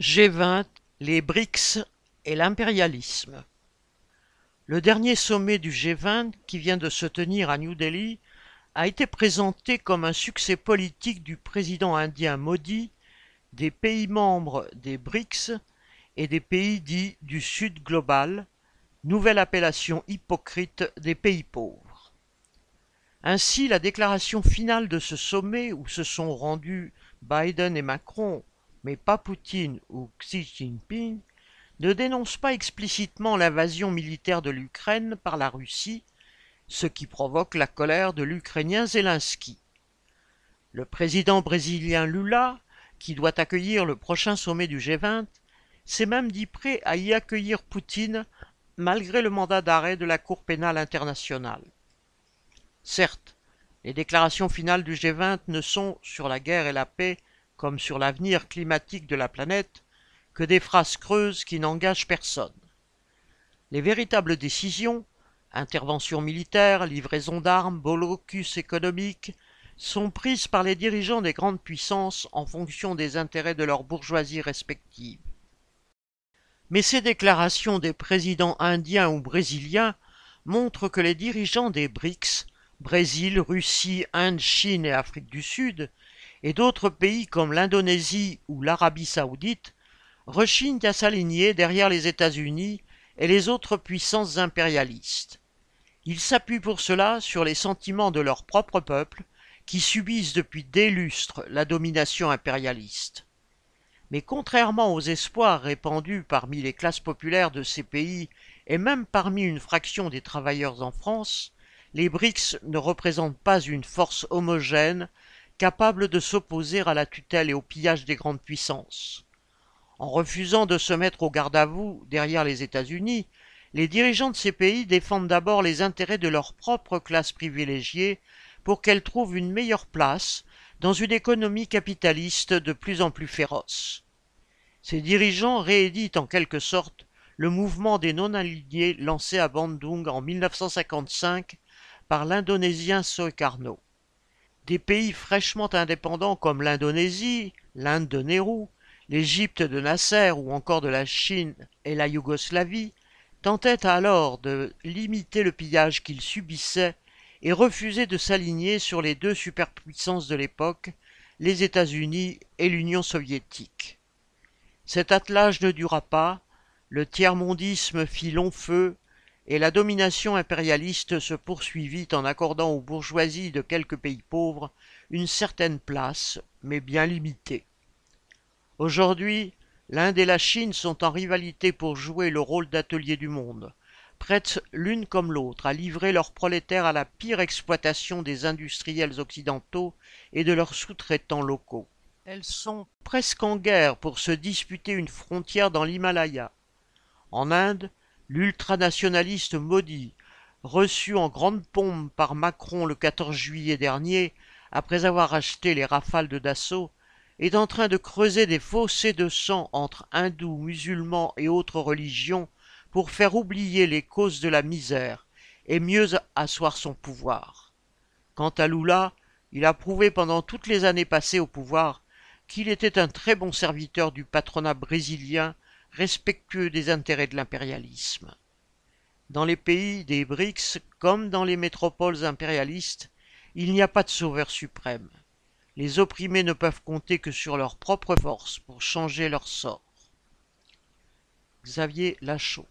G20, les BRICS et l'impérialisme. Le dernier sommet du G20, qui vient de se tenir à New Delhi, a été présenté comme un succès politique du président indien Modi, des pays membres des BRICS et des pays dits du Sud global, nouvelle appellation hypocrite des pays pauvres. Ainsi, la déclaration finale de ce sommet où se sont rendus Biden et Macron mais pas Poutine ou Xi Jinping, ne dénoncent pas explicitement l'invasion militaire de l'Ukraine par la Russie, ce qui provoque la colère de l'Ukrainien Zelensky. Le président brésilien Lula, qui doit accueillir le prochain sommet du G20, s'est même dit prêt à y accueillir Poutine malgré le mandat d'arrêt de la Cour pénale internationale. Certes, les déclarations finales du G20 ne sont, sur la guerre et la paix, comme sur l'avenir climatique de la planète, que des phrases creuses qui n'engagent personne. Les véritables décisions, intervention militaire, livraison d'armes, bolocus économique, sont prises par les dirigeants des grandes puissances en fonction des intérêts de leurs bourgeoisies respectives. Mais ces déclarations des présidents indiens ou brésiliens montrent que les dirigeants des BRICS, Brésil, Russie, Inde, Chine et Afrique du Sud, et d'autres pays comme l'Indonésie ou l'Arabie saoudite rechignent à s'aligner derrière les États-Unis et les autres puissances impérialistes. Ils s'appuient pour cela sur les sentiments de leur propre peuple, qui subissent depuis des lustres la domination impérialiste. Mais contrairement aux espoirs répandus parmi les classes populaires de ces pays et même parmi une fraction des travailleurs en France, les BRICS ne représentent pas une force homogène capable de s'opposer à la tutelle et au pillage des grandes puissances. En refusant de se mettre au garde-à-vous derrière les États-Unis, les dirigeants de ces pays défendent d'abord les intérêts de leur propre classe privilégiée pour qu'elle trouve une meilleure place dans une économie capitaliste de plus en plus féroce. Ces dirigeants rééditent en quelque sorte le mouvement des non-alignés lancé à Bandung en 1955 par l'Indonésien Soekarno. Des pays fraîchement indépendants comme l'Indonésie, l'Inde de Nehru, l'Égypte de Nasser ou encore de la Chine et la Yougoslavie tentaient alors de limiter le pillage qu'ils subissaient et refusaient de s'aligner sur les deux superpuissances de l'époque, les États-Unis et l'Union soviétique. Cet attelage ne dura pas, le tiers-mondisme fit long feu et la domination impérialiste se poursuivit en accordant aux bourgeoisies de quelques pays pauvres une certaine place, mais bien limitée. Aujourd'hui, l'Inde et la Chine sont en rivalité pour jouer le rôle d'atelier du monde, prêtes l'une comme l'autre à livrer leurs prolétaires à la pire exploitation des industriels occidentaux et de leurs sous-traitants locaux. Elles sont presque en guerre pour se disputer une frontière dans l'Himalaya. En Inde, l'ultranationaliste maudit, reçu en grande pompe par Macron le 14 juillet dernier, après avoir acheté les rafales de Dassault, est en train de creuser des fossés de sang entre hindous, musulmans et autres religions pour faire oublier les causes de la misère et mieux asseoir son pouvoir. Quant à Lula, il a prouvé pendant toutes les années passées au pouvoir qu'il était un très bon serviteur du patronat brésilien respectueux des intérêts de l'impérialisme. Dans les pays des BRICS, comme dans les métropoles impérialistes, il n'y a pas de sauveur suprême. Les opprimés ne peuvent compter que sur leur propre force pour changer leur sort. Xavier Lachaud